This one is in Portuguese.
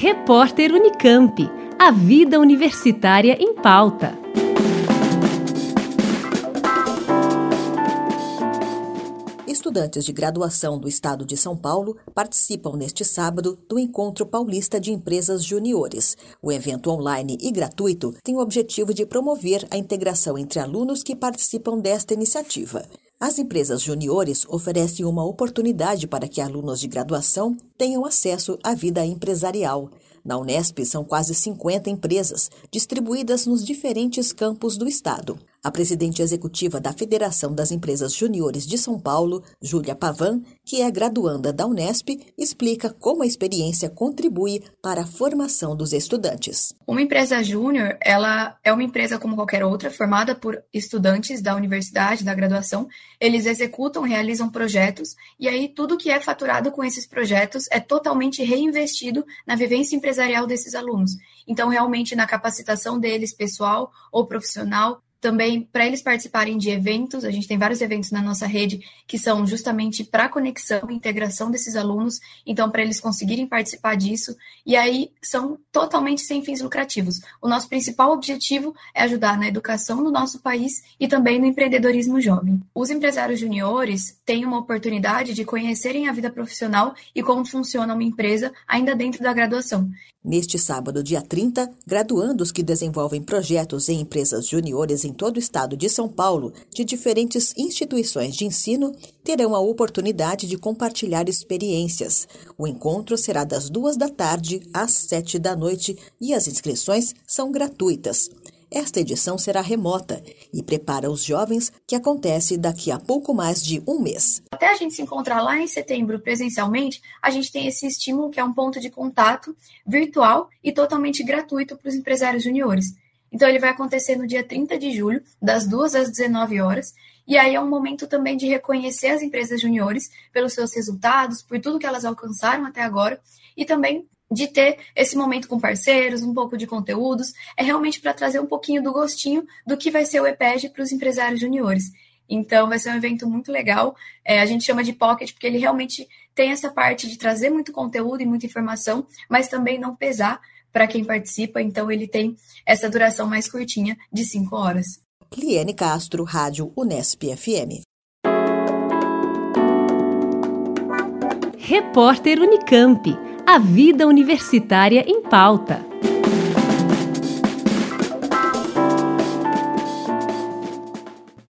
Repórter Unicamp. A vida universitária em pauta. Estudantes de graduação do Estado de São Paulo participam neste sábado do Encontro Paulista de Empresas Juniores. O evento online e gratuito tem o objetivo de promover a integração entre alunos que participam desta iniciativa. As empresas juniores oferecem uma oportunidade para que alunos de graduação tenham acesso à vida empresarial. Na Unesp, são quase 50 empresas, distribuídas nos diferentes campos do estado. A presidente executiva da Federação das Empresas Juniores de São Paulo, Júlia Pavan, que é graduanda da Unesp, explica como a experiência contribui para a formação dos estudantes. Uma empresa júnior, ela é uma empresa como qualquer outra, formada por estudantes da universidade, da graduação. Eles executam, realizam projetos e aí tudo que é faturado com esses projetos é totalmente reinvestido na vivência empresarial desses alunos. Então, realmente na capacitação deles, pessoal ou profissional, também para eles participarem de eventos, a gente tem vários eventos na nossa rede que são justamente para conexão e integração desses alunos, então para eles conseguirem participar disso, e aí são totalmente sem fins lucrativos. O nosso principal objetivo é ajudar na educação no nosso país e também no empreendedorismo jovem. Os empresários juniores têm uma oportunidade de conhecerem a vida profissional e como funciona uma empresa ainda dentro da graduação. Neste sábado, dia 30, graduandos que desenvolvem projetos em empresas juniores em todo o estado de São Paulo, de diferentes instituições de ensino, terão a oportunidade de compartilhar experiências. O encontro será das duas da tarde às sete da noite e as inscrições são gratuitas. Esta edição será remota e prepara os jovens que acontece daqui a pouco mais de um mês. Até a gente se encontrar lá em setembro presencialmente, a gente tem esse estímulo que é um ponto de contato virtual e totalmente gratuito para os empresários juniores. Então ele vai acontecer no dia 30 de julho, das 2 às 19 horas, e aí é um momento também de reconhecer as empresas juniores pelos seus resultados, por tudo que elas alcançaram até agora, e também de ter esse momento com parceiros, um pouco de conteúdos, é realmente para trazer um pouquinho do gostinho do que vai ser o EPEG para os empresários juniores. Então, vai ser um evento muito legal. É, a gente chama de pocket porque ele realmente tem essa parte de trazer muito conteúdo e muita informação, mas também não pesar para quem participa. Então, ele tem essa duração mais curtinha, de cinco horas. Liane Castro, Rádio Unesp FM. Repórter Unicamp. A vida universitária em pauta.